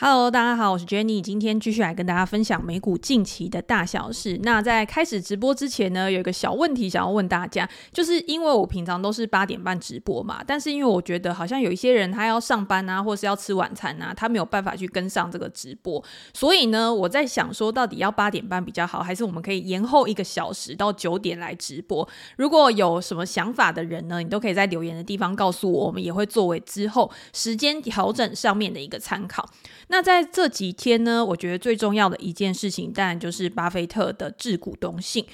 Hello，大家好，我是 Jenny，今天继续来跟大家分享美股近期的大小事。那在开始直播之前呢，有一个小问题想要问大家，就是因为我平常都是八点半直播嘛，但是因为我觉得好像有一些人他要上班啊，或是要吃晚餐啊，他没有办法去跟上这个直播，所以呢，我在想说，到底要八点半比较好，还是我们可以延后一个小时到九点来直播？如果有什么想法的人呢，你都可以在留言的地方告诉我，我们也会作为之后时间调整上面的一个参考。那在这几天呢，我觉得最重要的一件事情，当然就是巴菲特的致股东信。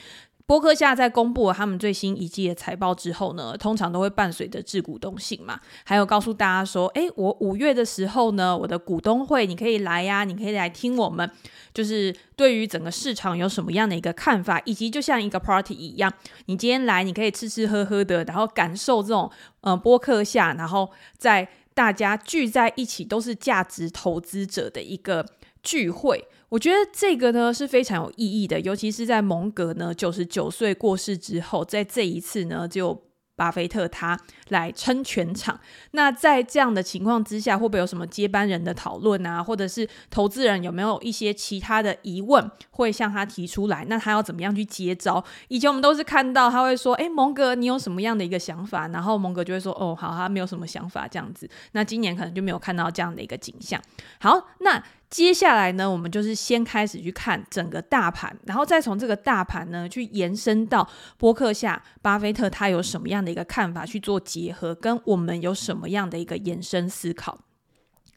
波克夏在公布了他们最新一季的财报之后呢，通常都会伴随着致股东信嘛，还有告诉大家说，诶，我五月的时候呢，我的股东会你可以来呀，你可以来听我们，就是对于整个市场有什么样的一个看法，以及就像一个 party 一样，你今天来，你可以吃吃喝喝的，然后感受这种呃波克夏，然后在。大家聚在一起都是价值投资者的一个聚会，我觉得这个呢是非常有意义的，尤其是在蒙格呢九十九岁过世之后，在这一次呢就。巴菲特他来撑全场，那在这样的情况之下，会不会有什么接班人的讨论啊？或者是投资人有没有一些其他的疑问会向他提出来？那他要怎么样去接招？以前我们都是看到他会说：“诶，蒙格，你有什么样的一个想法？”然后蒙格就会说：“哦，好，他没有什么想法。”这样子。那今年可能就没有看到这样的一个景象。好，那。接下来呢，我们就是先开始去看整个大盘，然后再从这个大盘呢去延伸到波克夏、巴菲特他有什么样的一个看法去做结合，跟我们有什么样的一个延伸思考。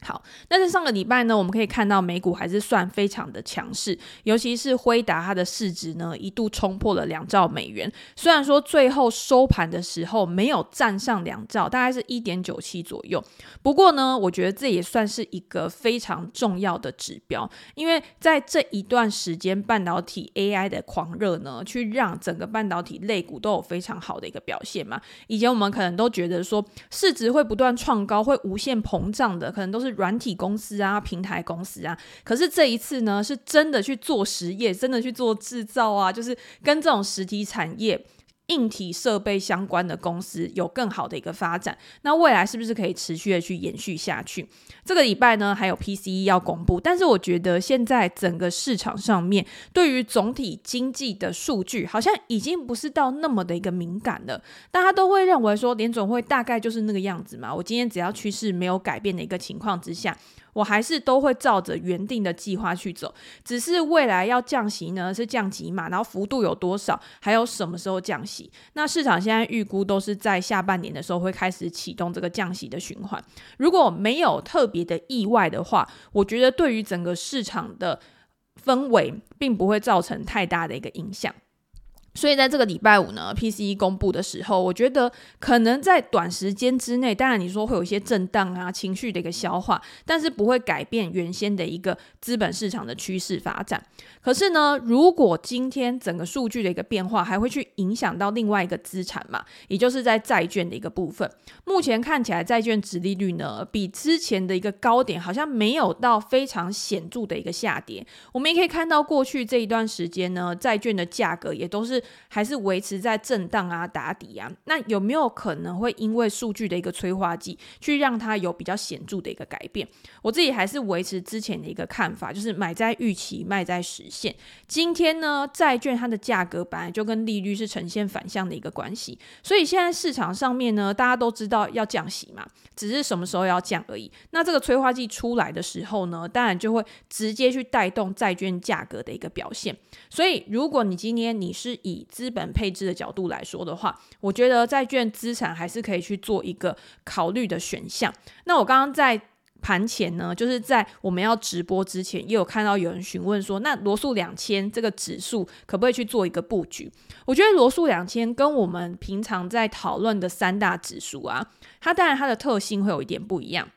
好，那在上个礼拜呢，我们可以看到美股还是算非常的强势，尤其是辉达它的市值呢一度冲破了两兆美元。虽然说最后收盘的时候没有站上两兆，大概是一点九七左右。不过呢，我觉得这也算是一个非常重要的指标，因为在这一段时间半导体 AI 的狂热呢，去让整个半导体类股都有非常好的一个表现嘛。以前我们可能都觉得说市值会不断创高，会无限膨胀的，可能都是。软体公司啊，平台公司啊，可是这一次呢，是真的去做实业，真的去做制造啊，就是跟这种实体产业。硬体设备相关的公司有更好的一个发展，那未来是不是可以持续的去延续下去？这个礼拜呢，还有 PCE 要公布，但是我觉得现在整个市场上面对于总体经济的数据，好像已经不是到那么的一个敏感了。大家都会认为说，联总会大概就是那个样子嘛。我今天只要趋势没有改变的一个情况之下。我还是都会照着原定的计划去走，只是未来要降息呢，是降几码，然后幅度有多少，还有什么时候降息？那市场现在预估都是在下半年的时候会开始启动这个降息的循环。如果没有特别的意外的话，我觉得对于整个市场的氛围并不会造成太大的一个影响。所以在这个礼拜五呢，PCE 公布的时候，我觉得可能在短时间之内，当然你说会有一些震荡啊，情绪的一个消化，但是不会改变原先的一个资本市场的趋势发展。可是呢，如果今天整个数据的一个变化，还会去影响到另外一个资产嘛，也就是在债券的一个部分。目前看起来，债券殖利率呢，比之前的一个高点好像没有到非常显著的一个下跌。我们也可以看到，过去这一段时间呢，债券的价格也都是。还是维持在震荡啊、打底啊，那有没有可能会因为数据的一个催化剂，去让它有比较显著的一个改变？我自己还是维持之前的一个看法，就是买在预期，卖在实现。今天呢，债券它的价格本来就跟利率是呈现反向的一个关系，所以现在市场上面呢，大家都知道要降息嘛，只是什么时候要降而已。那这个催化剂出来的时候呢，当然就会直接去带动债券价格的一个表现。所以，如果你今天你是以以资本配置的角度来说的话，我觉得债券资产还是可以去做一个考虑的选项。那我刚刚在盘前呢，就是在我们要直播之前，也有看到有人询问说，那罗素两千这个指数可不可以去做一个布局？我觉得罗素两千跟我们平常在讨论的三大指数啊，它当然它的特性会有一点不一样。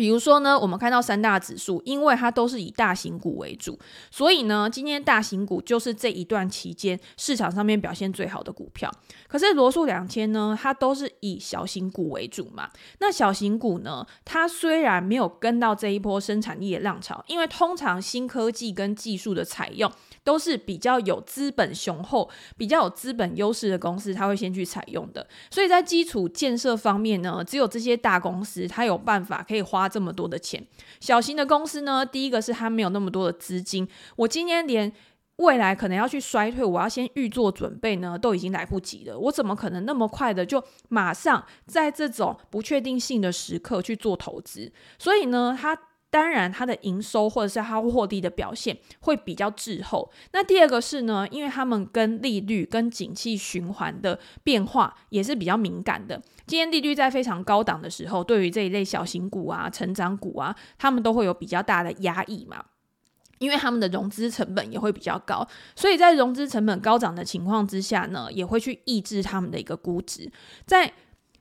比如说呢，我们看到三大指数，因为它都是以大型股为主，所以呢，今天大型股就是这一段期间市场上面表现最好的股票。可是罗素两千呢，它都是以小型股为主嘛。那小型股呢，它虽然没有跟到这一波生产力的浪潮，因为通常新科技跟技术的采用都是比较有资本雄厚、比较有资本优势的公司，它会先去采用的。所以在基础建设方面呢，只有这些大公司，它有办法可以花。这么多的钱。小型的公司呢，第一个是他没有那么多的资金，我今天连未来可能要去衰退，我要先预做准备呢，都已经来不及了。我怎么可能那么快的就马上在这种不确定性的时刻去做投资？所以呢，他。当然，它的营收或者是它获利的表现会比较滞后。那第二个是呢，因为他们跟利率、跟景气循环的变化也是比较敏感的。今天利率在非常高档的时候，对于这一类小型股啊、成长股啊，他们都会有比较大的压抑嘛，因为他们的融资成本也会比较高。所以在融资成本高涨的情况之下呢，也会去抑制他们的一个估值。在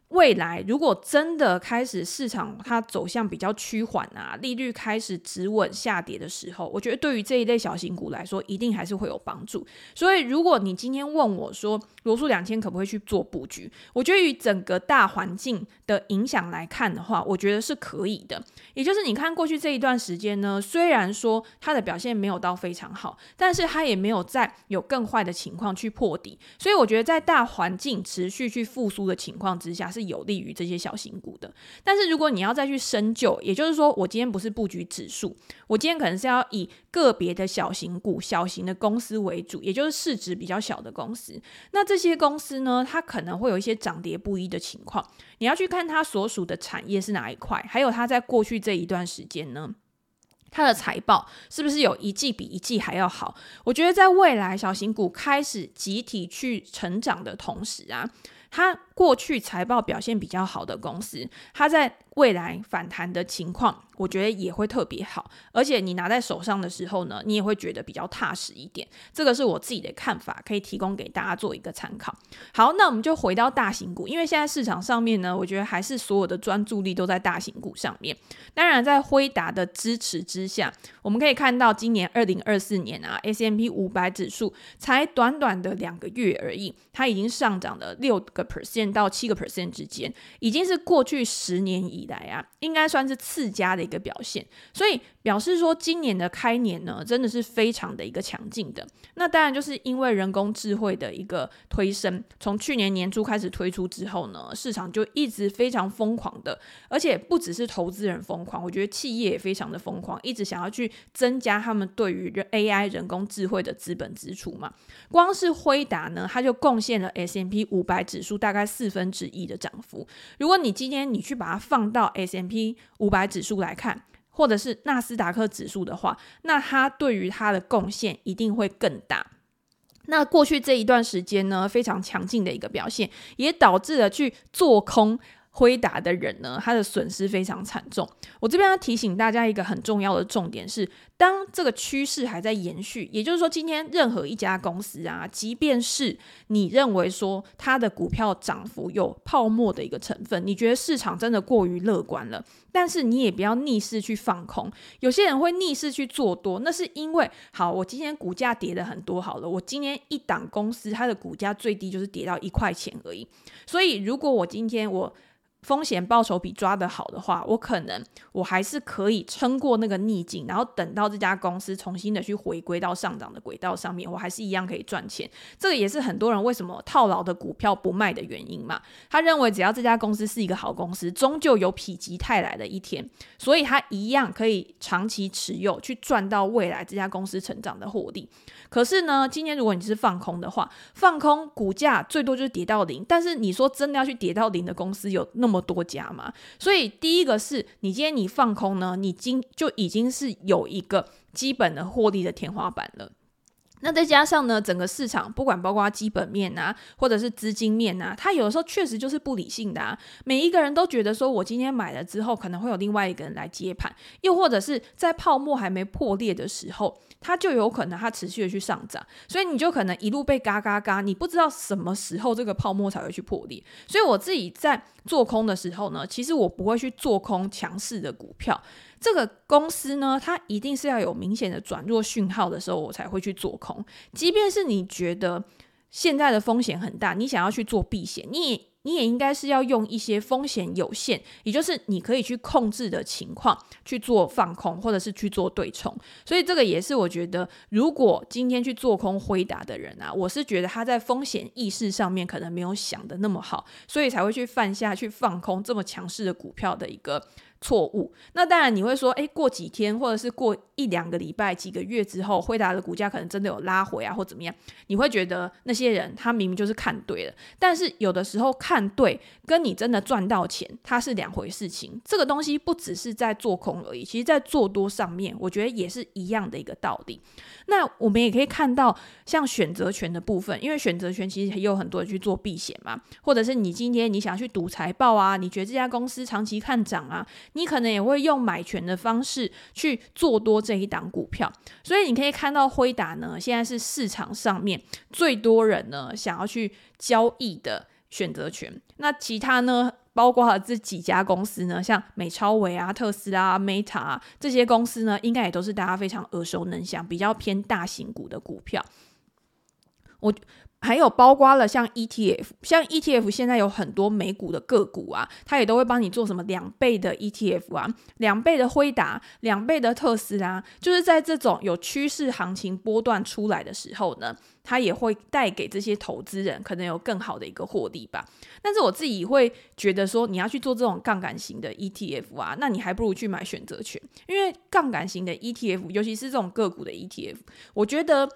未来如果真的开始市场它走向比较趋缓啊，利率开始止稳下跌的时候，我觉得对于这一类小型股来说，一定还是会有帮助。所以如果你今天问我说罗素两千可不可以去做布局，我觉得与整个大环境的影响来看的话，我觉得是可以的。也就是你看过去这一段时间呢，虽然说它的表现没有到非常好，但是它也没有再有更坏的情况去破底。所以我觉得在大环境持续去复苏的情况之下，是。是有利于这些小型股的，但是如果你要再去深究，也就是说，我今天不是布局指数，我今天可能是要以个别的小型股、小型的公司为主，也就是市值比较小的公司。那这些公司呢，它可能会有一些涨跌不一的情况，你要去看它所属的产业是哪一块，还有它在过去这一段时间呢，它的财报是不是有一季比一季还要好？我觉得在未来小型股开始集体去成长的同时啊，它过去财报表现比较好的公司，它在未来反弹的情况，我觉得也会特别好。而且你拿在手上的时候呢，你也会觉得比较踏实一点。这个是我自己的看法，可以提供给大家做一个参考。好，那我们就回到大型股，因为现在市场上面呢，我觉得还是所有的专注力都在大型股上面。当然，在辉达的支持之下，我们可以看到今年二零二四年啊，S M P 五百指数才短短的两个月而已，它已经上涨了六个 percent 到七个 percent 之间，已经是过去十年以来啊，应该算是次佳的一个表现。所以表示说，今年的开年呢，真的是非常的一个强劲的。那当然就是因为人工智慧的一个推升，从去年年初开始推出之后呢，市场就一直非常疯狂的，而且不只是投资人疯狂，我觉得企业也非常的疯狂，一直想要去增加他们对于 AI 人工智慧的资本支出嘛。光是辉达呢，它就贡献了 S M P 五百指数大概四分之一的涨幅。如果你今天你去把它放到 S M P 五百指数来看，或者是纳斯达克指数的话，那它对于它的贡献一定会更大。那过去这一段时间呢，非常强劲的一个表现，也导致了去做空。挥打的人呢，他的损失非常惨重。我这边要提醒大家一个很重要的重点是，当这个趋势还在延续，也就是说，今天任何一家公司啊，即便是你认为说它的股票涨幅有泡沫的一个成分，你觉得市场真的过于乐观了，但是你也不要逆势去放空。有些人会逆势去做多，那是因为好，我今天股价跌了很多，好了，我今天一档公司它的股价最低就是跌到一块钱而已，所以如果我今天我风险报酬比抓得好的话，我可能我还是可以撑过那个逆境，然后等到这家公司重新的去回归到上涨的轨道上面，我还是一样可以赚钱。这个也是很多人为什么套牢的股票不卖的原因嘛。他认为只要这家公司是一个好公司，终究有否极泰来的一天，所以他一样可以长期持有，去赚到未来这家公司成长的获利。可是呢，今天如果你是放空的话，放空股价最多就是跌到零，但是你说真的要去跌到零的公司有那那么多家嘛，所以第一个是你今天你放空呢，你今就已经是有一个基本的获利的天花板了。那再加上呢，整个市场不管包括基本面啊，或者是资金面啊，它有的时候确实就是不理性的啊。每一个人都觉得说，我今天买了之后，可能会有另外一个人来接盘，又或者是在泡沫还没破裂的时候，它就有可能它持续的去上涨，所以你就可能一路被嘎嘎嘎，你不知道什么时候这个泡沫才会去破裂。所以我自己在做空的时候呢，其实我不会去做空强势的股票。这个公司呢，它一定是要有明显的转弱讯号的时候，我才会去做空。即便是你觉得现在的风险很大，你想要去做避险，你也你也应该是要用一些风险有限，也就是你可以去控制的情况去做放空，或者是去做对冲。所以这个也是我觉得，如果今天去做空辉达的人啊，我是觉得他在风险意识上面可能没有想的那么好，所以才会去犯下去放空这么强势的股票的一个。错误。那当然你会说，诶，过几天或者是过一两个礼拜、几个月之后，辉达的股价可能真的有拉回啊，或怎么样，你会觉得那些人他明明就是看对了。但是有的时候看对跟你真的赚到钱，它是两回事情。这个东西不只是在做空而已，其实在做多上面，我觉得也是一样的一个道理。那我们也可以看到，像选择权的部分，因为选择权其实也有很多人去做避险嘛，或者是你今天你想去赌财报啊，你觉得这家公司长期看涨啊，你可能也会用买权的方式去做多这一档股票。所以你可以看到辉达呢，现在是市场上面最多人呢想要去交易的选择权。那其他呢，包括这几家公司呢，像美超微啊、特斯拉、Meta 啊，这些公司呢，应该也都是大家非常耳熟能详、比较偏大型股的股票。我。还有包括了像 ETF，像 ETF 现在有很多美股的个股啊，它也都会帮你做什么两倍的 ETF 啊，两倍的辉达，两倍的特斯拉，就是在这种有趋势行情波段出来的时候呢，它也会带给这些投资人可能有更好的一个获利吧。但是我自己会觉得说，你要去做这种杠杆型的 ETF 啊，那你还不如去买选择权，因为杠杆型的 ETF，尤其是这种个股的 ETF，我觉得。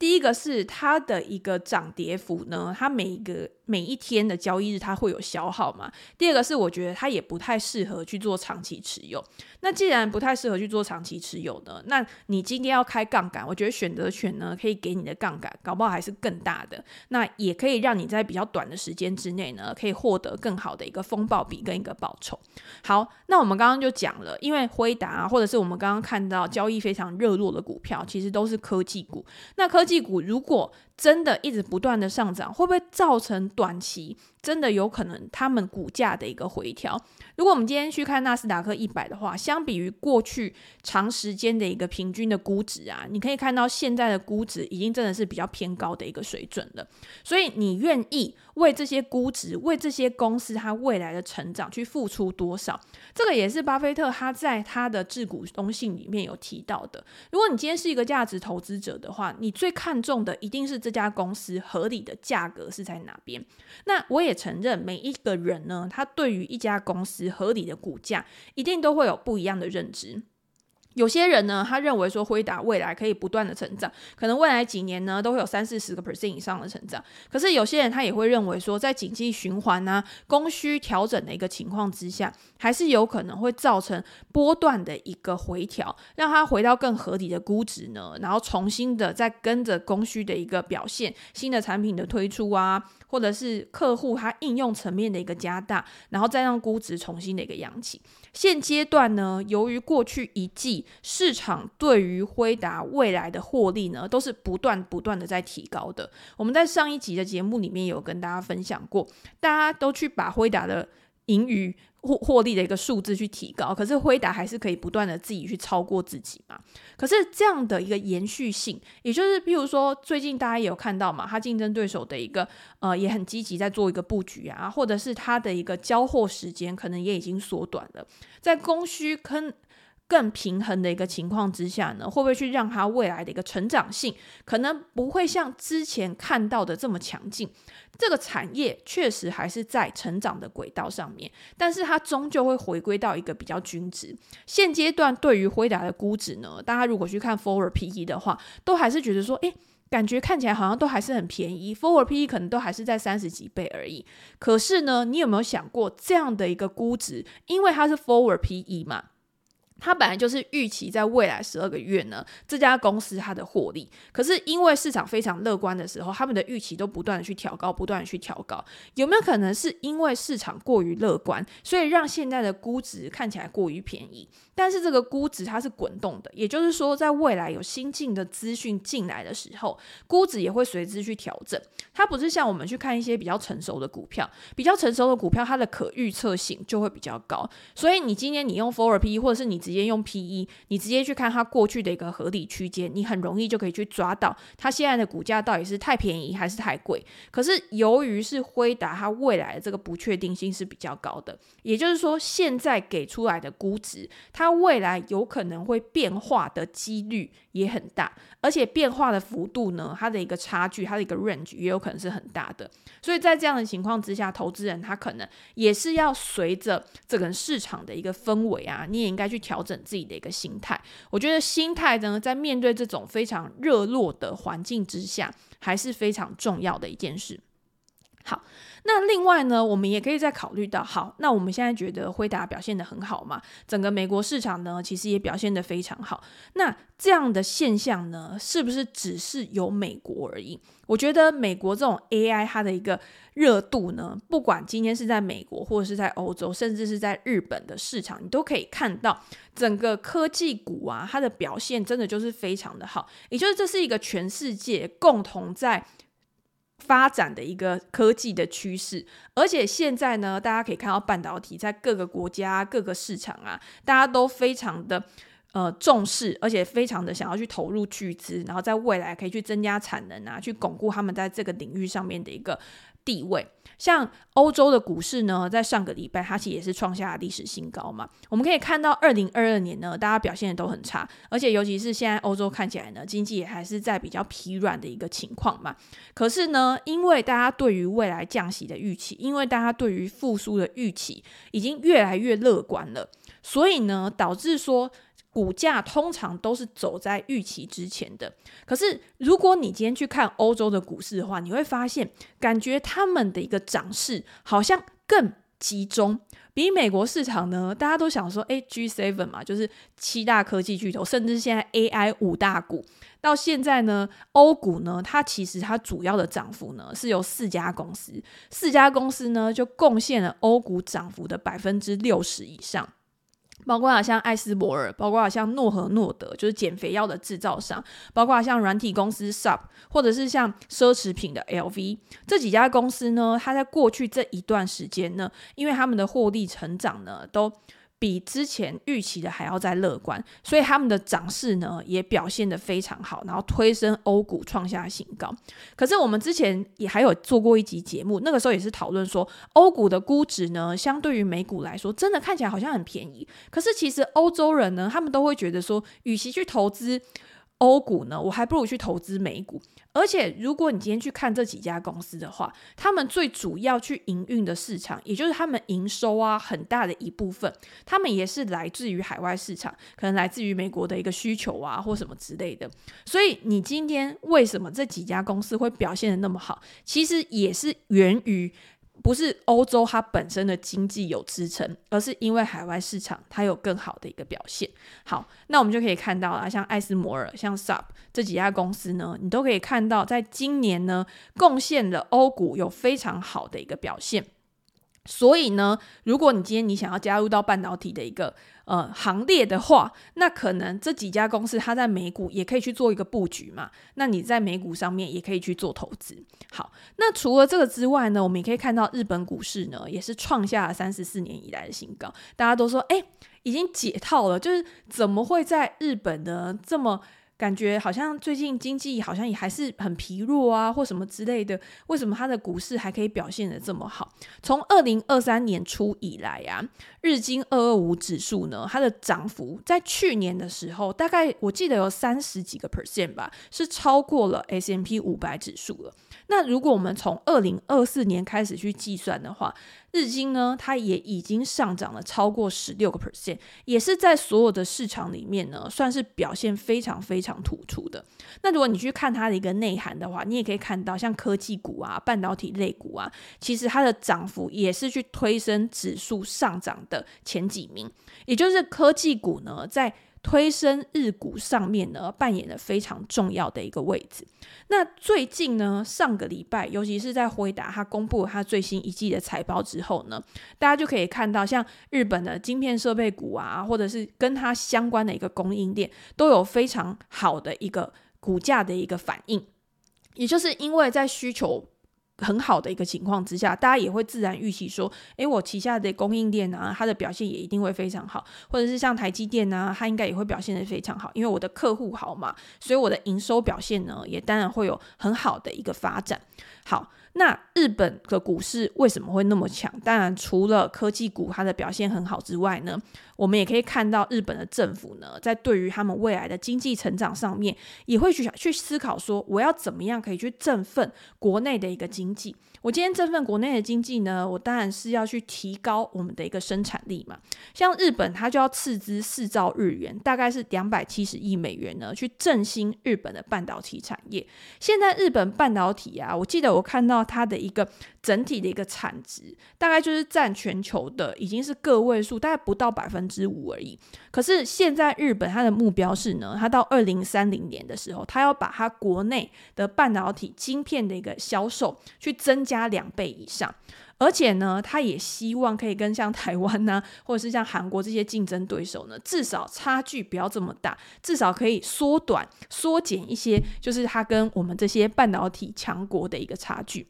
第一个是它的一个涨跌幅呢，它每一个每一天的交易日它会有消耗嘛。第二个是我觉得它也不太适合去做长期持有。那既然不太适合去做长期持有呢，那你今天要开杠杆，我觉得选择权呢可以给你的杠杆，搞不好还是更大的。那也可以让你在比较短的时间之内呢，可以获得更好的一个风暴比跟一个报酬。好，那我们刚刚就讲了，因为辉达，或者是我们刚刚看到交易非常热络的股票，其实都是科技股。那科技股如果真的一直不断的上涨，会不会造成短期真的有可能他们股价的一个回调？如果我们今天去看纳斯达克一百的话，相比于过去长时间的一个平均的估值啊，你可以看到现在的估值已经真的是比较偏高的一个水准了。所以你愿意为这些估值、为这些公司它未来的成长去付出多少？这个也是巴菲特他在他的致股东信里面有提到的。如果你今天是一个价值投资者的话，你最看重的一定是这家公司合理的价格是在哪边。那我也承认，每一个人呢，他对于一家公司合理的股价，一定都会有不一样的认知。有些人呢，他认为说辉达未来可以不断的成长，可能未来几年呢都会有三四十个 percent 以上的成长。可是有些人他也会认为说，在景气循环啊、供需调整的一个情况之下，还是有可能会造成波段的一个回调，让它回到更合理的估值呢，然后重新的再跟着供需的一个表现，新的产品的推出啊。或者是客户他应用层面的一个加大，然后再让估值重新的一个扬起。现阶段呢，由于过去一季市场对于辉达未来的获利呢，都是不断不断的在提高的。我们在上一集的节目里面有跟大家分享过，大家都去把辉达的盈余。获获利的一个数字去提高，可是辉达还是可以不断的自己去超过自己嘛。可是这样的一个延续性，也就是譬如说，最近大家也有看到嘛，他竞争对手的一个呃也很积极在做一个布局啊，或者是他的一个交货时间可能也已经缩短了，在供需坑。更平衡的一个情况之下呢，会不会去让它未来的一个成长性可能不会像之前看到的这么强劲？这个产业确实还是在成长的轨道上面，但是它终究会回归到一个比较均值。现阶段对于辉达的估值呢，大家如果去看 Forward PE 的话，都还是觉得说，诶，感觉看起来好像都还是很便宜，Forward PE 可能都还是在三十几倍而已。可是呢，你有没有想过这样的一个估值，因为它是 Forward PE 嘛？它本来就是预期在未来十二个月呢，这家公司它的获利。可是因为市场非常乐观的时候，他们的预期都不断的去调高，不断的去调高。有没有可能是因为市场过于乐观，所以让现在的估值看起来过于便宜？但是这个估值它是滚动的，也就是说，在未来有新进的资讯进来的时候，估值也会随之去调整。它不是像我们去看一些比较成熟的股票，比较成熟的股票，它的可预测性就会比较高。所以你今天你用 ForerP 或者是你直直接用 PE，你直接去看它过去的一个合理区间，你很容易就可以去抓到它现在的股价到底是太便宜还是太贵。可是由于是辉达，它未来的这个不确定性是比较高的，也就是说，现在给出来的估值，它未来有可能会变化的几率也很大，而且变化的幅度呢，它的一个差距，它的一个 range 也有可能是很大的。所以在这样的情况之下，投资人他可能也是要随着这个市场的一个氛围啊，你也应该去调整自己的一个心态。我觉得心态呢，在面对这种非常热络的环境之下，还是非常重要的一件事。好，那另外呢，我们也可以再考虑到，好，那我们现在觉得辉达表现得很好嘛，整个美国市场呢，其实也表现得非常好。那这样的现象呢，是不是只是有美国而已？我觉得美国这种 AI 它的一个热度呢，不管今天是在美国，或者是在欧洲，甚至是在日本的市场，你都可以看到整个科技股啊，它的表现真的就是非常的好。也就是这是一个全世界共同在。发展的一个科技的趋势，而且现在呢，大家可以看到半导体在各个国家、各个市场啊，大家都非常的呃重视，而且非常的想要去投入巨资，然后在未来可以去增加产能啊，去巩固他们在这个领域上面的一个地位。像欧洲的股市呢，在上个礼拜它其实也是创下历史新高嘛。我们可以看到，二零二二年呢，大家表现的都很差，而且尤其是现在欧洲看起来呢，经济也还是在比较疲软的一个情况嘛。可是呢，因为大家对于未来降息的预期，因为大家对于复苏的预期已经越来越乐观了，所以呢，导致说。股价通常都是走在预期之前的，可是如果你今天去看欧洲的股市的话，你会发现，感觉他们的一个涨势好像更集中，比美国市场呢，大家都想说，诶，G Seven 嘛，就是七大科技巨头，甚至现在 AI 五大股，到现在呢，欧股呢，它其实它主要的涨幅呢，是由四家公司，四家公司呢就贡献了欧股涨幅的百分之六十以上。包括好像艾斯伯尔，包括好像诺和诺德，就是减肥药的制造商，包括像软体公司 Sub，或者是像奢侈品的 LV，这几家公司呢，它在过去这一段时间呢，因为他们的获利成长呢，都比之前预期的还要再乐观，所以他们的涨势呢也表现得非常好，然后推升欧股创下新高。可是我们之前也还有做过一集节目，那个时候也是讨论说，欧股的估值呢，相对于美股来说，真的看起来好像很便宜。可是其实欧洲人呢，他们都会觉得说，与其去投资欧股呢，我还不如去投资美股。而且，如果你今天去看这几家公司的话，他们最主要去营运的市场，也就是他们营收啊，很大的一部分，他们也是来自于海外市场，可能来自于美国的一个需求啊，或什么之类的。所以，你今天为什么这几家公司会表现得那么好？其实也是源于。不是欧洲它本身的经济有支撑，而是因为海外市场它有更好的一个表现。好，那我们就可以看到啊，像艾斯摩尔、像 SUP 这几家公司呢，你都可以看到，在今年呢，贡献了欧股有非常好的一个表现。所以呢，如果你今天你想要加入到半导体的一个呃行列的话，那可能这几家公司它在美股也可以去做一个布局嘛。那你在美股上面也可以去做投资。好，那除了这个之外呢，我们也可以看到日本股市呢也是创下了三十四年以来的新高。大家都说，哎，已经解套了，就是怎么会在日本呢这么？感觉好像最近经济好像也还是很疲弱啊，或什么之类的。为什么它的股市还可以表现的这么好？从二零二三年初以来啊，日经二二五指数呢，它的涨幅在去年的时候，大概我记得有三十几个 percent 吧，是超过了 S M P 五百指数了。那如果我们从二零二四年开始去计算的话，日经呢，它也已经上涨了超过十六个 percent，也是在所有的市场里面呢，算是表现非常非常突出的。那如果你去看它的一个内涵的话，你也可以看到，像科技股啊、半导体类股啊，其实它的涨幅也是去推升指数上涨的前几名，也就是科技股呢，在推升日股上面呢，扮演了非常重要的一个位置。那最近呢，上个礼拜，尤其是在辉达它公布他最新一季的财报之后呢，大家就可以看到，像日本的晶片设备股啊，或者是跟它相关的一个供应链，都有非常好的一个股价的一个反应。也就是因为在需求很好的一个情况之下，大家也会自然预期说，诶，我旗下的供应链啊，它的表现也一定会非常好，或者是像台积电啊，它应该也会表现得非常好，因为我的客户好嘛，所以我的营收表现呢，也当然会有很好的一个发展。好，那日本的股市为什么会那么强？当然，除了科技股它的表现很好之外呢，我们也可以看到日本的政府呢，在对于他们未来的经济成长上面，也会去去思考说，我要怎么样可以去振奋国内的一个经济。我今天振奋国内的经济呢，我当然是要去提高我们的一个生产力嘛。像日本，它就要斥资四兆日元，大概是两百七十亿美元呢，去振兴日本的半导体产业。现在日本半导体啊，我记得我看到它的一个整体的一个产值，大概就是占全球的已经是个位数，大概不到百分之五而已。可是现在日本它的目标是呢，它到二零三零年的时候，它要把它国内的半导体晶片的一个销售去增加两倍以上，而且呢，它也希望可以跟像台湾呐、或者是像韩国这些竞争对手呢，至少差距不要这么大，至少可以缩短、缩减一些，就是它跟我们这些半导体强国的一个差距。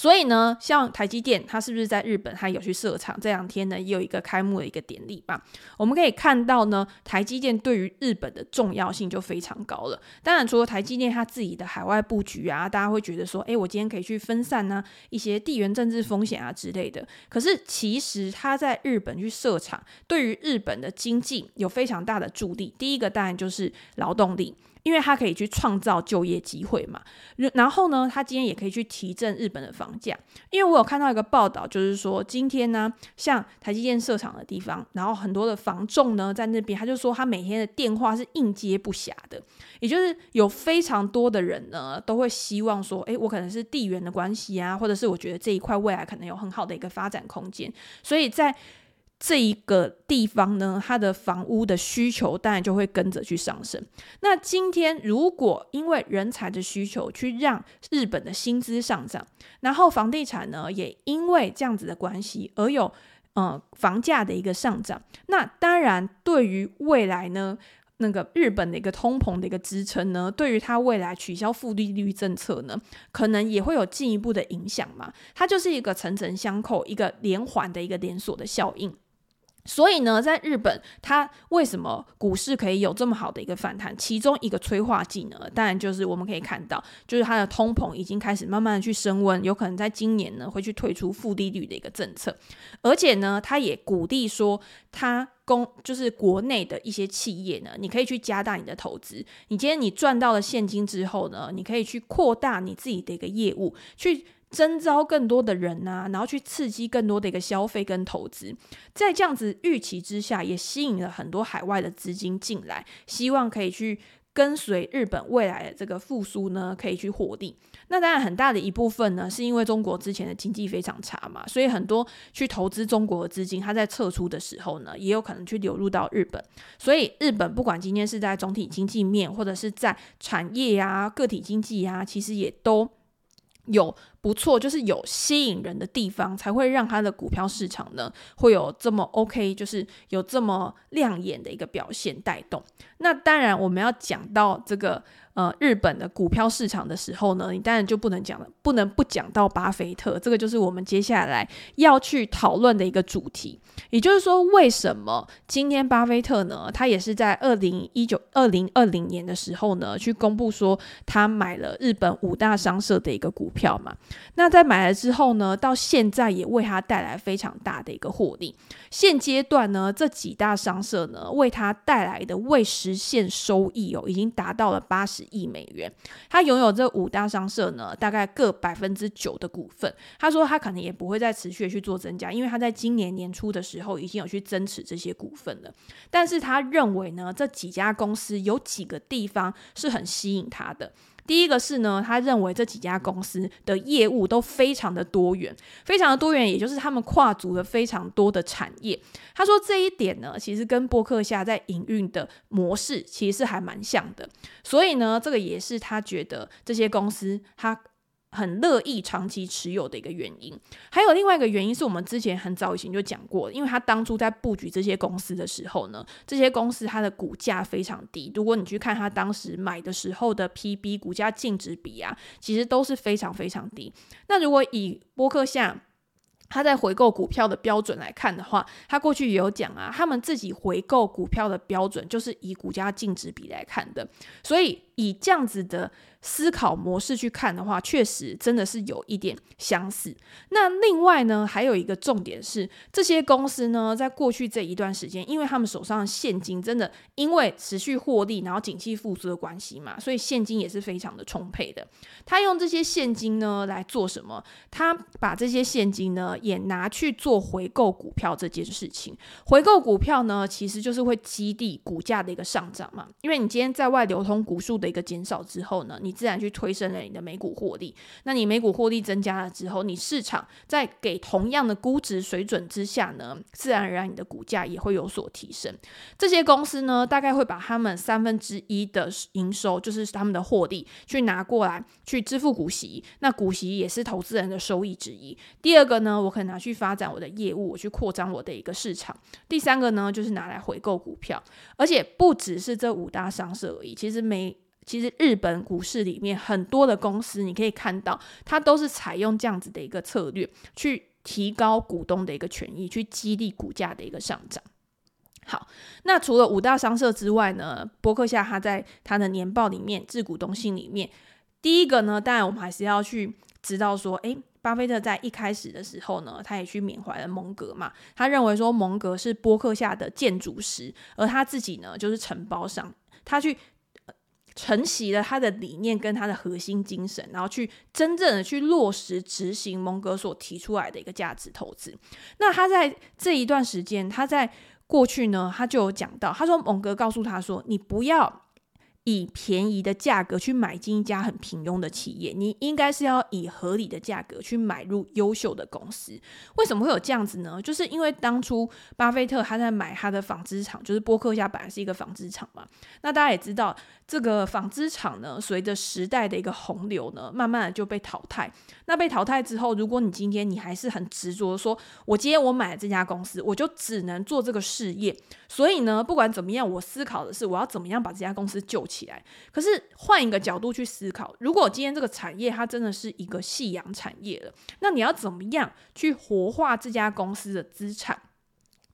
所以呢，像台积电，它是不是在日本它有去设厂？这两天呢，也有一个开幕的一个典礼吧。我们可以看到呢，台积电对于日本的重要性就非常高了。当然，除了台积电它自己的海外布局啊，大家会觉得说，诶，我今天可以去分散呢、一些地缘政治风险啊之类的。可是其实它在日本去设厂，对于日本的经济有非常大的助力。第一个当然就是劳动力。因为他可以去创造就业机会嘛，然后呢，他今天也可以去提振日本的房价。因为我有看到一个报道，就是说今天呢，像台积电设厂的地方，然后很多的房仲呢在那边，他就说他每天的电话是应接不暇的，也就是有非常多的人呢都会希望说，诶，我可能是地缘的关系啊，或者是我觉得这一块未来可能有很好的一个发展空间，所以在。这一个地方呢，它的房屋的需求当然就会跟着去上升。那今天如果因为人才的需求去让日本的薪资上涨，然后房地产呢也因为这样子的关系而有呃房价的一个上涨，那当然对于未来呢那个日本的一个通膨的一个支撑呢，对于它未来取消负利率政策呢，可能也会有进一步的影响嘛。它就是一个层层相扣、一个连环的一个连锁的效应。所以呢，在日本，它为什么股市可以有这么好的一个反弹？其中一个催化剂呢，当然就是我们可以看到，就是它的通膨已经开始慢慢的去升温，有可能在今年呢会去退出负利率的一个政策，而且呢，它也鼓励说，它公就是国内的一些企业呢，你可以去加大你的投资。你今天你赚到了现金之后呢，你可以去扩大你自己的一个业务，去。征召更多的人呐、然后去刺激更多的一个消费跟投资，在这样子预期之下，也吸引了很多海外的资金进来，希望可以去跟随日本未来的这个复苏呢，可以去获利。那当然很大的一部分呢，是因为中国之前的经济非常差嘛，所以很多去投资中国的资金，它在撤出的时候呢，也有可能去流入到日本。所以日本不管今天是在总体经济面，或者是在产业呀、个体经济呀、其实也都有。不错，就是有吸引人的地方，才会让它的股票市场呢会有这么 OK，就是有这么亮眼的一个表现带动。那当然，我们要讲到这个呃日本的股票市场的时候呢，你当然就不能讲了，不能不讲到巴菲特。这个就是我们接下来要去讨论的一个主题。也就是说，为什么今天巴菲特呢，他也是在二零一九、二零二零年的时候呢，去公布说他买了日本五大商社的一个股票嘛。那在买了之后呢，到现在也为他带来非常大的一个获利。现阶段呢，这几大商社呢，为他带来的未实现收益哦，已经达到了八十亿美元。他拥有这五大商社呢，大概各百分之九的股份。他说他可能也不会再持续去做增加，因为他在今年年初的时候已经有去增持这些股份了。但是他认为呢，这几家公司有几个地方是很吸引他的。第一个是呢，他认为这几家公司的业务都非常的多元，非常的多元，也就是他们跨足了非常多的产业。他说这一点呢，其实跟博客下在营运的模式其实是还蛮像的，所以呢，这个也是他觉得这些公司他。很乐意长期持有的一个原因，还有另外一个原因是我们之前很早以前就讲过，因为他当初在布局这些公司的时候呢，这些公司它的股价非常低。如果你去看他当时买的时候的 PB 股价净值比啊，其实都是非常非常低。那如果以波克夏，他在回购股票的标准来看的话，他过去也有讲啊，他们自己回购股票的标准就是以股价净值比来看的，所以以这样子的思考模式去看的话，确实真的是有一点相似。那另外呢，还有一个重点是，这些公司呢，在过去这一段时间，因为他们手上的现金真的因为持续获利，然后景气复苏的关系嘛，所以现金也是非常的充沛的。他用这些现金呢来做什么？他把这些现金呢也拿去做回购股票这件事情。回购股票呢，其实就是会激励股价的一个上涨嘛，因为你今天在外流通股数的一个减少之后呢，你自然去推升了你的每股获利。那你每股获利增加了之后，你市场在给同样的估值水准之下呢，自然而然你的股价也会有所提升。这些公司呢，大概会把他们三分之一的营收，就是他们的获利，去拿过来去支付股息。那股息也是投资人的收益之一。第二个呢，我可以拿去发展我的业务，我去扩张我的一个市场。第三个呢，就是拿来回购股票。而且不只是这五大商社而已，其实每其实日本股市里面很多的公司，你可以看到，它都是采用这样子的一个策略，去提高股东的一个权益，去激励股价的一个上涨。好，那除了五大商社之外呢，波克夏他在他的年报里面，致股东信里面，第一个呢，当然我们还是要去知道说，诶，巴菲特在一开始的时候呢，他也去缅怀了蒙格嘛，他认为说蒙格是波克夏的建筑师，而他自己呢，就是承包商，他去。承袭了他的理念跟他的核心精神，然后去真正的去落实执行蒙格所提出来的一个价值投资。那他在这一段时间，他在过去呢，他就有讲到，他说蒙格告诉他说：“你不要。”以便宜的价格去买进一家很平庸的企业，你应该是要以合理的价格去买入优秀的公司。为什么会有这样子呢？就是因为当初巴菲特他在买他的纺织厂，就是波克夏本来是一个纺织厂嘛。那大家也知道，这个纺织厂呢，随着时代的一个洪流呢，慢慢的就被淘汰。那被淘汰之后，如果你今天你还是很执着说，我今天我买了这家公司，我就只能做这个事业。所以呢，不管怎么样，我思考的是我要怎么样把这家公司救起来。可是换一个角度去思考，如果今天这个产业它真的是一个夕阳产业了，那你要怎么样去活化这家公司的资产？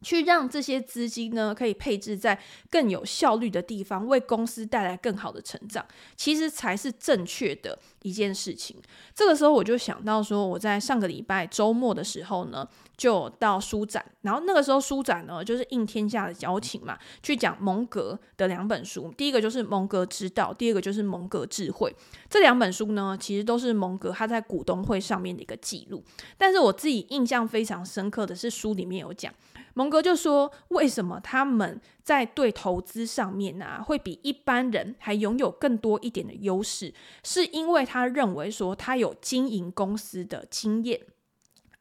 去让这些资金呢，可以配置在更有效率的地方，为公司带来更好的成长，其实才是正确的一件事情。这个时候我就想到说，我在上个礼拜周末的时候呢，就到书展，然后那个时候书展呢，就是应天下的邀请嘛，去讲蒙格的两本书，第一个就是《蒙格之道》，第二个就是《蒙格智慧》。这两本书呢，其实都是蒙格他在股东会上面的一个记录。但是我自己印象非常深刻的是，书里面有讲。蒙格就说：“为什么他们在对投资上面、啊，会比一般人还拥有更多一点的优势？是因为他认为说他有经营公司的经验。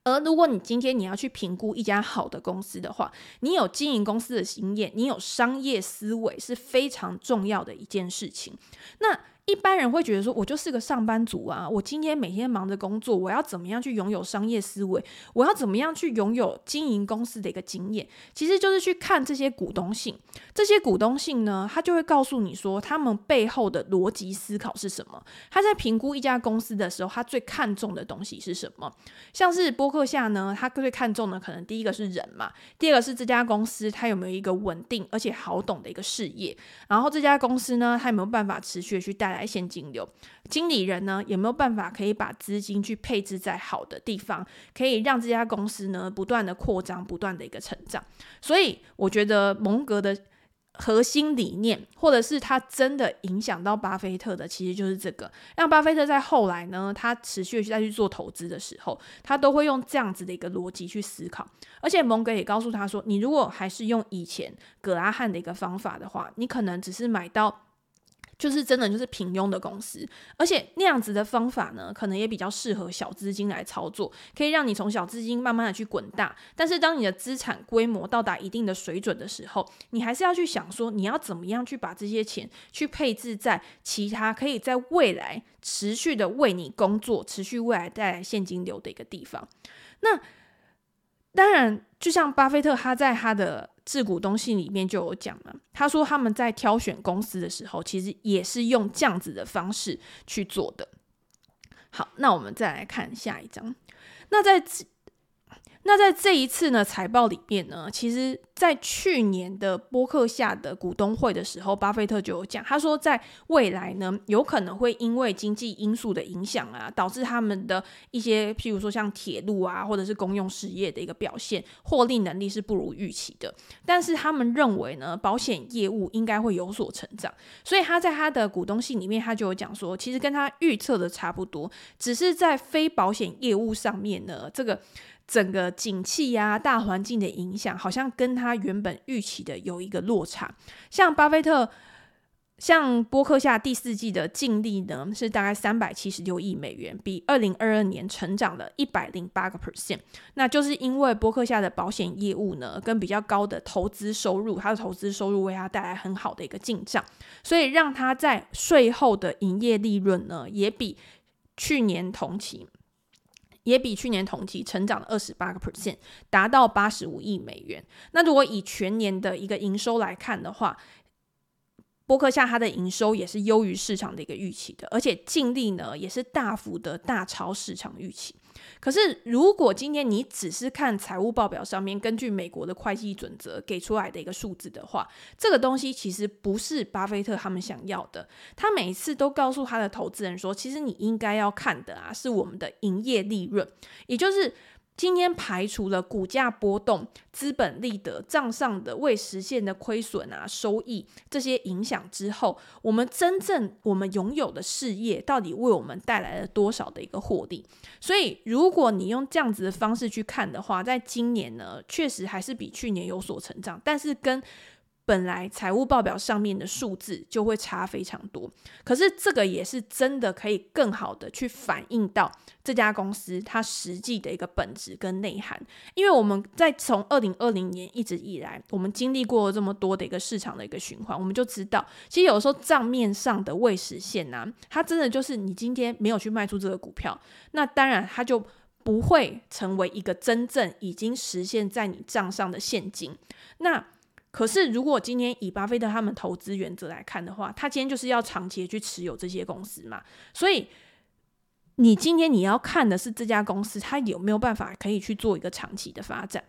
而如果你今天你要去评估一家好的公司的话，你有经营公司的经验，你有商业思维是非常重要的一件事情。那。”一般人会觉得说，我就是个上班族啊，我今天每天忙着工作，我要怎么样去拥有商业思维？我要怎么样去拥有经营公司的一个经验？其实就是去看这些股东信，这些股东信呢，他就会告诉你说，他们背后的逻辑思考是什么？他在评估一家公司的时候，他最看重的东西是什么？像是波克夏呢，他最看重的可能第一个是人嘛，第二个是这家公司它有没有一个稳定而且好懂的一个事业，然后这家公司呢，它有没有办法持续的去带来。现金流，经理人呢，有没有办法可以把资金去配置在好的地方，可以让这家公司呢不断的扩张，不断的一个成长。所以我觉得蒙格的核心理念，或者是他真的影响到巴菲特的，其实就是这个，让巴菲特在后来呢，他持续去再去做投资的时候，他都会用这样子的一个逻辑去思考。而且蒙格也告诉他说，你如果还是用以前葛拉汉的一个方法的话，你可能只是买到。就是真的就是平庸的公司，而且那样子的方法呢，可能也比较适合小资金来操作，可以让你从小资金慢慢的去滚大。但是当你的资产规模到达一定的水准的时候，你还是要去想说，你要怎么样去把这些钱去配置在其他可以在未来持续的为你工作、持续未来带来现金流的一个地方。那当然，就像巴菲特他在他的。自股东信里面就有讲了，他说他们在挑选公司的时候，其实也是用这样子的方式去做的。好，那我们再来看下一章。那在那在这一次呢财报里面呢，其实在去年的波克下的股东会的时候，巴菲特就有讲，他说在未来呢，有可能会因为经济因素的影响啊，导致他们的一些，譬如说像铁路啊，或者是公用事业的一个表现，获利能力是不如预期的。但是他们认为呢，保险业务应该会有所成长，所以他在他的股东信里面，他就有讲说，其实跟他预测的差不多，只是在非保险业务上面呢，这个。整个景气呀、大环境的影响，好像跟他原本预期的有一个落差。像巴菲特，像波克夏第四季的净利呢，是大概三百七十六亿美元，比二零二二年成长了一百零八个 percent。那就是因为波克夏的保险业务呢，跟比较高的投资收入，他的投资收入为他带来很好的一个进账，所以让他在税后的营业利润呢，也比去年同期。也比去年同期成长了二十八个 percent，达到八十五亿美元。那如果以全年的一个营收来看的话，博客下它的营收也是优于市场的一个预期的，而且净利呢也是大幅的大超市场预期。可是，如果今天你只是看财务报表上面根据美国的会计准则给出来的一个数字的话，这个东西其实不是巴菲特他们想要的。他每次都告诉他的投资人说，其实你应该要看的啊，是我们的营业利润，也就是。今天排除了股价波动、资本利得、账上的未实现的亏损啊、收益这些影响之后，我们真正我们拥有的事业到底为我们带来了多少的一个获利？所以，如果你用这样子的方式去看的话，在今年呢，确实还是比去年有所成长，但是跟本来财务报表上面的数字就会差非常多，可是这个也是真的可以更好的去反映到这家公司它实际的一个本质跟内涵。因为我们在从二零二零年一直以来，我们经历过这么多的一个市场的一个循环，我们就知道，其实有时候账面上的未实现呐，它真的就是你今天没有去卖出这个股票，那当然它就不会成为一个真正已经实现在你账上的现金。那可是，如果今天以巴菲特他们投资原则来看的话，他今天就是要长期去持有这些公司嘛。所以，你今天你要看的是这家公司，它有没有办法可以去做一个长期的发展。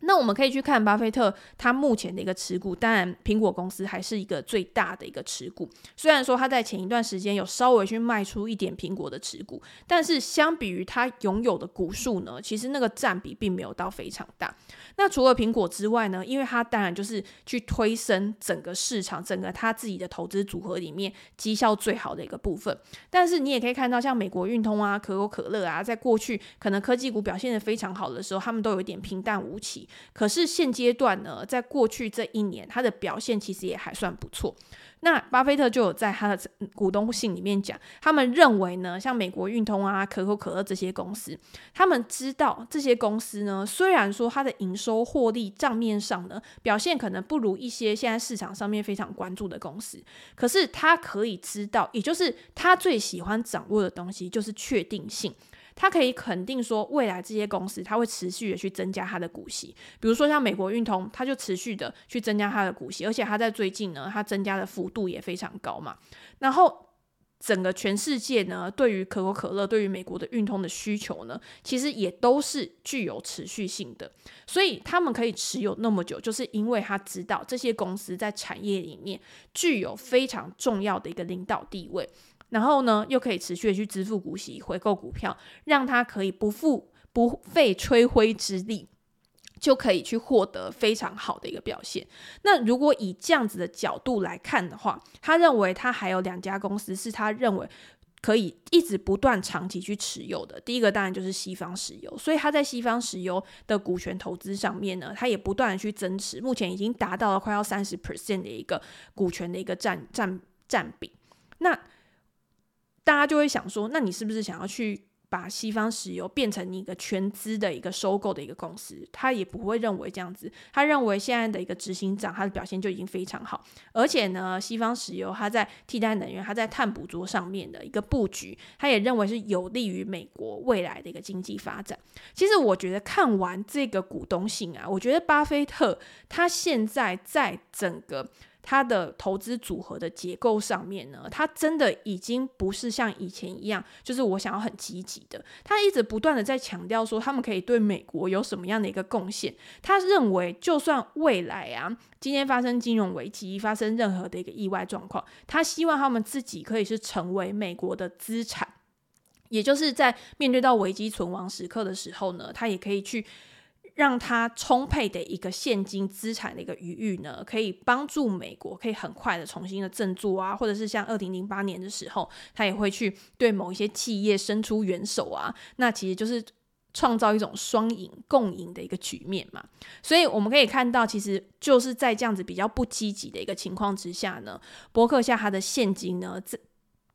那我们可以去看巴菲特他目前的一个持股，当然苹果公司还是一个最大的一个持股。虽然说他在前一段时间有稍微去卖出一点苹果的持股，但是相比于他拥有的股数呢，其实那个占比并没有到非常大。那除了苹果之外呢，因为他当然就是去推升整个市场，整个他自己的投资组合里面绩效最好的一个部分。但是你也可以看到，像美国运通啊、可口可乐啊，在过去可能科技股表现得非常好的时候，他们都有一点平淡无奇。可是现阶段呢，在过去这一年，它的表现其实也还算不错。那巴菲特就有在他的股东信里面讲，他们认为呢，像美国运通啊、可口可乐这些公司，他们知道这些公司呢，虽然说它的营收获利账面上呢表现可能不如一些现在市场上面非常关注的公司，可是他可以知道，也就是他最喜欢掌握的东西就是确定性。他可以肯定说，未来这些公司它会持续的去增加它的股息，比如说像美国运通，它就持续的去增加它的股息，而且它在最近呢，它增加的幅度也非常高嘛。然后整个全世界呢，对于可口可乐、对于美国的运通的需求呢，其实也都是具有持续性的，所以他们可以持有那么久，就是因为他知道这些公司在产业里面具有非常重要的一个领导地位。然后呢，又可以持续的去支付股息、回购股票，让他可以不付不费吹灰之力，就可以去获得非常好的一个表现。那如果以这样子的角度来看的话，他认为他还有两家公司是他认为可以一直不断长期去持有的。第一个当然就是西方石油，所以他在西方石油的股权投资上面呢，他也不断的去增持，目前已经达到了快要三十 percent 的一个股权的一个占占占比。那大家就会想说，那你是不是想要去把西方石油变成你一个全资的一个收购的一个公司？他也不会认为这样子，他认为现在的一个执行长他的表现就已经非常好，而且呢，西方石油它在替代能源、它在碳捕捉上面的一个布局，他也认为是有利于美国未来的一个经济发展。其实我觉得看完这个股东信啊，我觉得巴菲特他现在在整个它的投资组合的结构上面呢，它真的已经不是像以前一样，就是我想要很积极的。他一直不断的在强调说，他们可以对美国有什么样的一个贡献。他认为，就算未来啊，今天发生金融危机，发生任何的一个意外状况，他希望他们自己可以是成为美国的资产，也就是在面对到危机存亡时刻的时候呢，他也可以去。让他充沛的一个现金资产的一个余裕呢，可以帮助美国可以很快的重新的振作啊，或者是像二零零八年的时候，他也会去对某一些企业伸出援手啊，那其实就是创造一种双赢共赢的一个局面嘛。所以我们可以看到，其实就是在这样子比较不积极的一个情况之下呢，波克夏他的现金呢，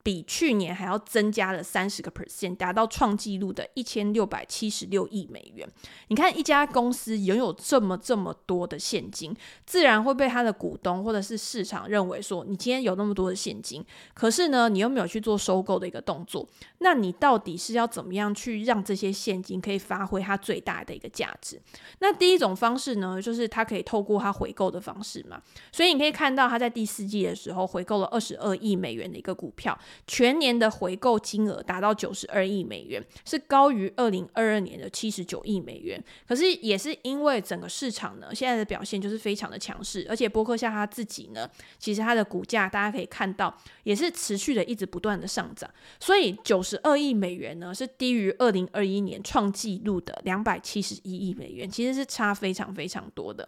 比去年还要增加了三十个 percent，达到创纪录的一千六百七十六亿美元。你看，一家公司拥有这么这么多的现金，自然会被他的股东或者是市场认为说，你今天有那么多的现金，可是呢，你又没有去做收购的一个动作，那你到底是要怎么样去让这些现金可以发挥它最大的一个价值？那第一种方式呢，就是它可以透过它回购的方式嘛。所以你可以看到，它在第四季的时候回购了二十二亿美元的一个股票。全年的回购金额达到九十二亿美元，是高于二零二二年的七十九亿美元。可是也是因为整个市场呢，现在的表现就是非常的强势，而且波克夏他自己呢，其实他的股价大家可以看到也是持续的一直不断的上涨，所以九十二亿美元呢是低于二零二一年创纪录的两百七十一亿美元，其实是差非常非常多的。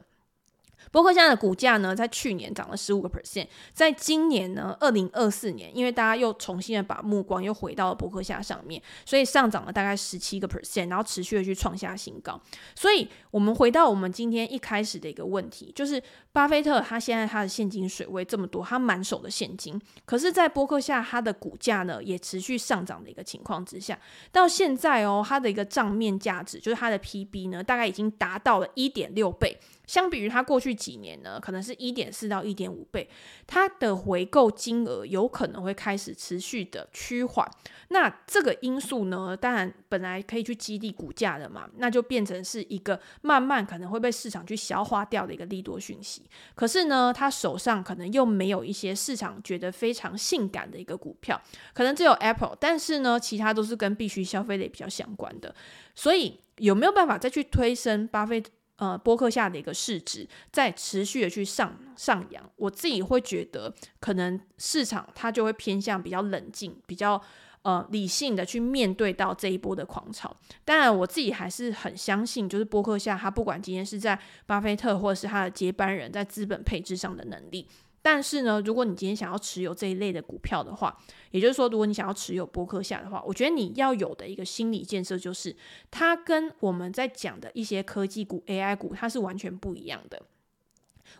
波克夏的股价呢，在去年涨了十五个 percent，在今年呢，二零二四年，因为大家又重新的把目光又回到了波克夏上面，所以上涨了大概十七个 percent，然后持续的去创下新高。所以，我们回到我们今天一开始的一个问题，就是巴菲特他现在他的现金水位这么多，他满手的现金，可是，在波克夏他的股价呢，也持续上涨的一个情况之下，到现在哦，他的一个账面价值，就是他的 PB 呢，大概已经达到了一点六倍。相比于他过去几年呢，可能是一点四到一点五倍，它的回购金额有可能会开始持续的趋缓。那这个因素呢，当然本来可以去激励股价的嘛，那就变成是一个慢慢可能会被市场去消化掉的一个利多讯息。可是呢，他手上可能又没有一些市场觉得非常性感的一个股票，可能只有 Apple，但是呢，其他都是跟必须消费类比较相关的。所以有没有办法再去推升巴菲特？呃，波克下的一个市值在持续的去上上扬，我自己会觉得可能市场它就会偏向比较冷静、比较呃理性的去面对到这一波的狂潮。当然，我自己还是很相信，就是波克夏他不管今天是在巴菲特或者是他的接班人在资本配置上的能力。但是呢，如果你今天想要持有这一类的股票的话，也就是说，如果你想要持有波克夏的话，我觉得你要有的一个心理建设就是，它跟我们在讲的一些科技股、AI 股，它是完全不一样的。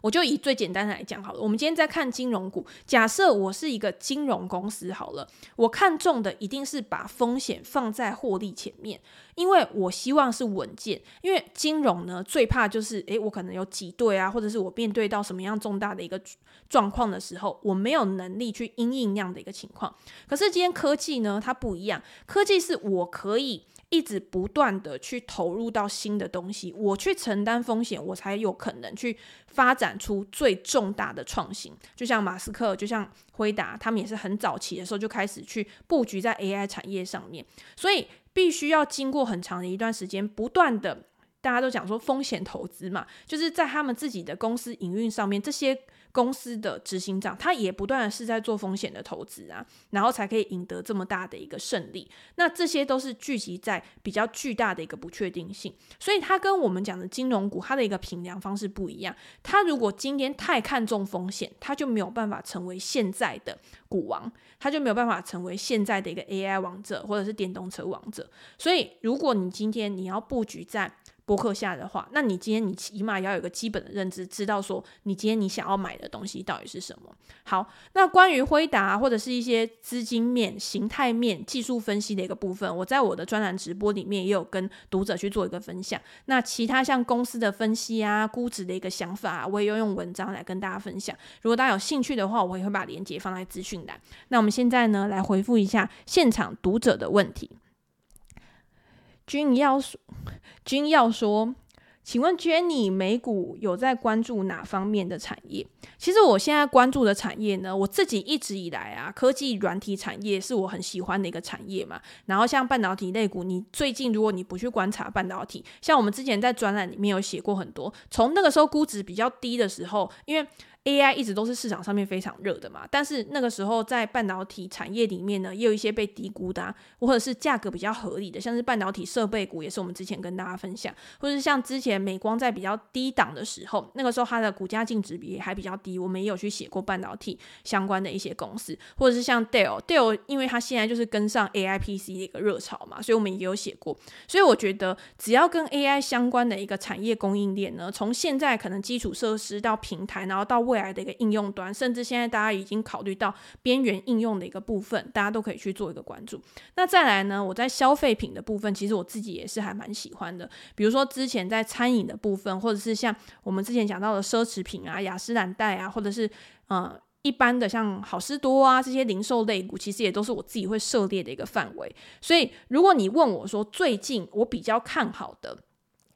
我就以最简单的来讲好了，我们今天在看金融股，假设我是一个金融公司好了，我看中的一定是把风险放在获利前面。因为我希望是稳健，因为金融呢最怕就是，诶，我可能有挤兑啊，或者是我面对到什么样重大的一个状况的时候，我没有能力去因应那样的一个情况。可是今天科技呢，它不一样，科技是我可以一直不断的去投入到新的东西，我去承担风险，我才有可能去发展出最重大的创新。就像马斯克，就像辉达，他们也是很早期的时候就开始去布局在 AI 产业上面，所以。必须要经过很长的一段时间，不断的，大家都讲说风险投资嘛，就是在他们自己的公司营运上面，这些公司的执行长他也不断的是在做风险的投资啊，然后才可以赢得这么大的一个胜利。那这些都是聚集在比较巨大的一个不确定性，所以它跟我们讲的金融股它的一个评量方式不一样。它如果今天太看重风险，它就没有办法成为现在的股王。他就没有办法成为现在的一个 AI 王者，或者是电动车王者。所以，如果你今天你要布局在波克夏的话，那你今天你起码要有个基本的认知，知道说你今天你想要买的东西到底是什么。好，那关于辉达或者是一些资金面、形态面、技术分析的一个部分，我在我的专栏直播里面也有跟读者去做一个分享。那其他像公司的分析啊、估值的一个想法啊，我也有用文章来跟大家分享。如果大家有兴趣的话，我也会把链接放在资讯栏。那我们现在呢，来回复一下现场读者的问题。君要说，君要说，请问 Jenny，美股有在关注哪方面的产业？其实我现在关注的产业呢，我自己一直以来啊，科技软体产业是我很喜欢的一个产业嘛。然后像半导体类股，你最近如果你不去观察半导体，像我们之前在专栏里面有写过很多，从那个时候估值比较低的时候，因为 AI 一直都是市场上面非常热的嘛，但是那个时候在半导体产业里面呢，也有一些被低估的，啊，或者是价格比较合理的，像是半导体设备股，也是我们之前跟大家分享，或者是像之前美光在比较低档的时候，那个时候它的股价净值比还比较低，我们也有去写过半导体相关的一些公司，或者是像 Dell，Dell 因为它现在就是跟上 AI PC 的一个热潮嘛，所以我们也有写过，所以我觉得只要跟 AI 相关的一个产业供应链呢，从现在可能基础设施到平台，然后到未未来的一个应用端，甚至现在大家已经考虑到边缘应用的一个部分，大家都可以去做一个关注。那再来呢，我在消费品的部分，其实我自己也是还蛮喜欢的。比如说之前在餐饮的部分，或者是像我们之前讲到的奢侈品啊、雅诗兰黛啊，或者是呃一般的像好市多啊这些零售类股，其实也都是我自己会涉猎的一个范围。所以如果你问我说最近我比较看好的，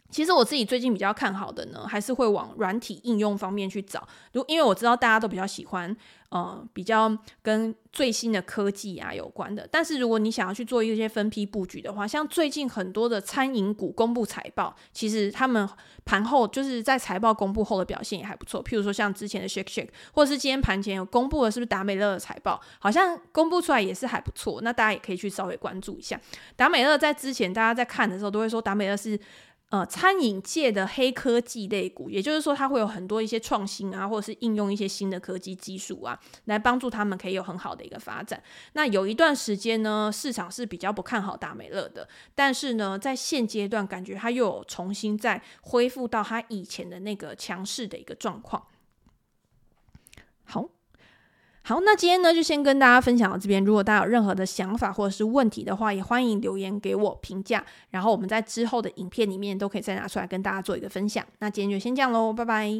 其实我自己最近比较看好的呢，还是会往软体应用方面去找。如因为我知道大家都比较喜欢，呃，比较跟最新的科技啊有关的。但是如果你想要去做一些分批布局的话，像最近很多的餐饮股公布财报，其实他们盘后就是在财报公布后的表现也还不错。譬如说像之前的 Shake Shake，或者是今天盘前有公布的，是不是达美乐的财报，好像公布出来也是还不错。那大家也可以去稍微关注一下。达美乐在之前大家在看的时候都会说达美乐是。呃，餐饮界的黑科技类股，也就是说，它会有很多一些创新啊，或者是应用一些新的科技技术啊，来帮助他们可以有很好的一个发展。那有一段时间呢，市场是比较不看好达美乐的，但是呢，在现阶段感觉它又有重新再恢复到它以前的那个强势的一个状况。好。好，那今天呢，就先跟大家分享到这边。如果大家有任何的想法或者是问题的话，也欢迎留言给我评价，然后我们在之后的影片里面都可以再拿出来跟大家做一个分享。那今天就先这样喽，拜拜。